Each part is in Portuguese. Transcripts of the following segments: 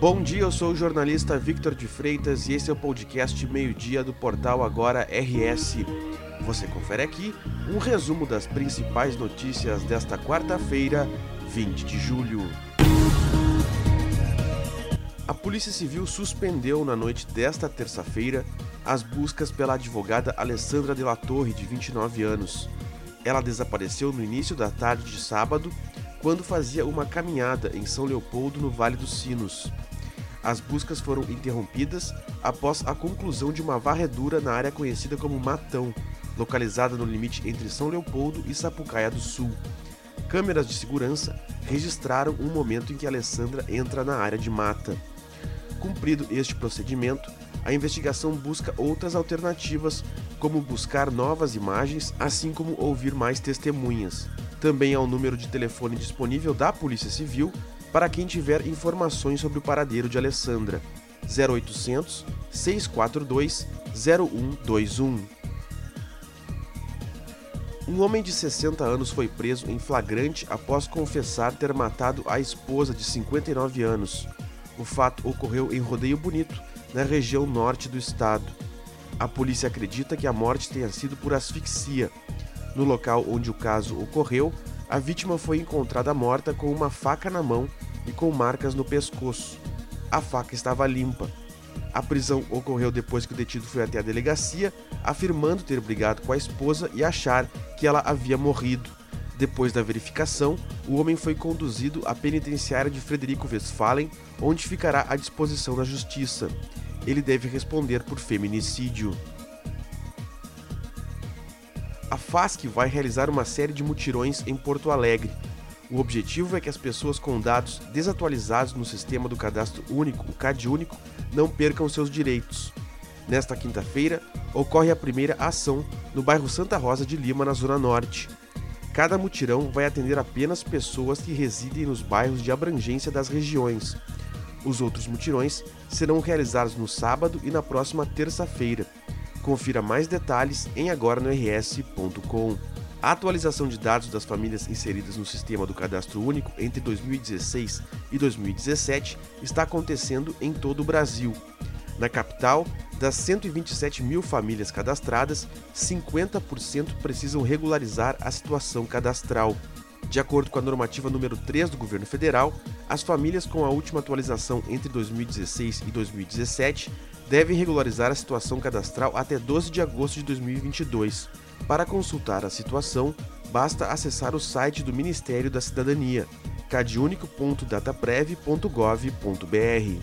Bom dia, eu sou o jornalista Victor de Freitas e esse é o podcast Meio-Dia do portal Agora RS. Você confere aqui um resumo das principais notícias desta quarta-feira, 20 de julho. A Polícia Civil suspendeu na noite desta terça-feira as buscas pela advogada Alessandra de la Torre, de 29 anos. Ela desapareceu no início da tarde de sábado, quando fazia uma caminhada em São Leopoldo, no Vale dos Sinos. As buscas foram interrompidas após a conclusão de uma varredura na área conhecida como Matão, localizada no limite entre São Leopoldo e Sapucaia do Sul. Câmeras de segurança registraram um momento em que Alessandra entra na área de mata. Cumprido este procedimento, a investigação busca outras alternativas, como buscar novas imagens, assim como ouvir mais testemunhas. Também há um número de telefone disponível da Polícia Civil para quem tiver informações sobre o paradeiro de Alessandra. 0800 642 0121. Um homem de 60 anos foi preso em flagrante após confessar ter matado a esposa de 59 anos. O fato ocorreu em Rodeio Bonito, na região norte do estado. A polícia acredita que a morte tenha sido por asfixia. No local onde o caso ocorreu, a vítima foi encontrada morta com uma faca na mão e com marcas no pescoço. A faca estava limpa. A prisão ocorreu depois que o detido foi até a delegacia, afirmando ter brigado com a esposa e achar que ela havia morrido. Depois da verificação, o homem foi conduzido à penitenciária de Frederico Westphalen, onde ficará à disposição da justiça. Ele deve responder por feminicídio. A FASC vai realizar uma série de mutirões em Porto Alegre. O objetivo é que as pessoas com dados desatualizados no sistema do Cadastro Único, o CAD Único, não percam seus direitos. Nesta quinta-feira, ocorre a primeira ação no bairro Santa Rosa de Lima, na Zona Norte. Cada mutirão vai atender apenas pessoas que residem nos bairros de abrangência das regiões. Os outros mutirões serão realizados no sábado e na próxima terça-feira. Confira mais detalhes em agora-no-rs.com. A atualização de dados das famílias inseridas no sistema do Cadastro Único entre 2016 e 2017 está acontecendo em todo o Brasil. Na capital, das 127 mil famílias cadastradas, 50% precisam regularizar a situação cadastral. De acordo com a normativa número 3 do governo federal, as famílias com a última atualização entre 2016 e 2017 devem regularizar a situação cadastral até 12 de agosto de 2022. Para consultar a situação, basta acessar o site do Ministério da Cidadania, cadunico.dataprev.gov.br.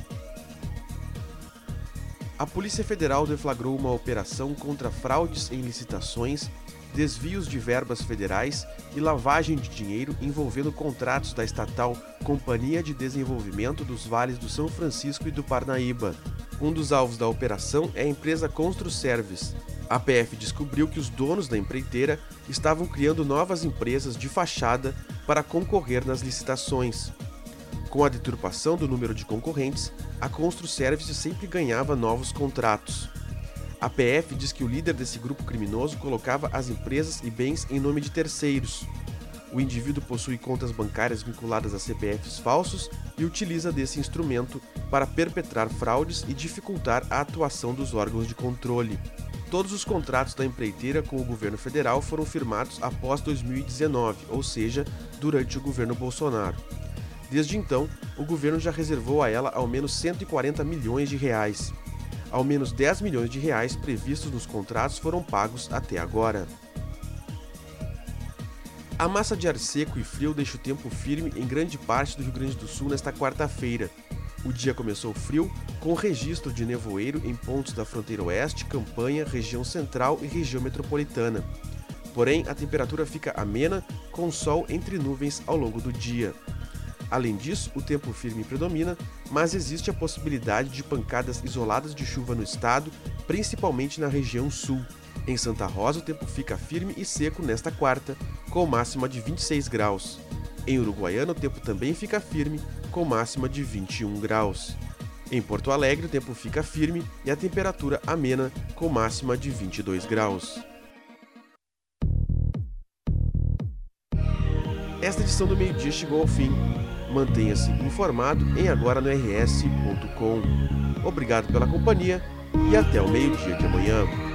A Polícia Federal deflagrou uma operação contra fraudes em licitações, desvios de verbas federais e lavagem de dinheiro envolvendo contratos da estatal Companhia de Desenvolvimento dos Vales do São Francisco e do Parnaíba. Um dos alvos da operação é a empresa Construservice. A PF descobriu que os donos da empreiteira estavam criando novas empresas de fachada para concorrer nas licitações. Com a deturpação do número de concorrentes, a Construservice sempre ganhava novos contratos. A PF diz que o líder desse grupo criminoso colocava as empresas e bens em nome de terceiros. O indivíduo possui contas bancárias vinculadas a CPFs falsos e utiliza desse instrumento para perpetrar fraudes e dificultar a atuação dos órgãos de controle. Todos os contratos da empreiteira com o governo federal foram firmados após 2019, ou seja, durante o governo Bolsonaro. Desde então, o governo já reservou a ela ao menos 140 milhões de reais. Ao menos 10 milhões de reais previstos nos contratos foram pagos até agora. A massa de ar seco e frio deixa o tempo firme em grande parte do Rio Grande do Sul nesta quarta-feira. O dia começou frio, com registro de nevoeiro em pontos da fronteira oeste, campanha, região central e região metropolitana. Porém, a temperatura fica amena, com sol entre nuvens ao longo do dia. Além disso, o tempo firme predomina, mas existe a possibilidade de pancadas isoladas de chuva no estado, principalmente na região sul. Em Santa Rosa, o tempo fica firme e seco nesta quarta, com máxima de 26 graus. Em Uruguaiana, o tempo também fica firme, com máxima de 21 graus. Em Porto Alegre, o tempo fica firme e a temperatura amena, com máxima de 22 graus. Esta edição do meio-dia chegou ao fim. Mantenha-se informado em agora-no-rs.com. Obrigado pela companhia e até o meio-dia de amanhã.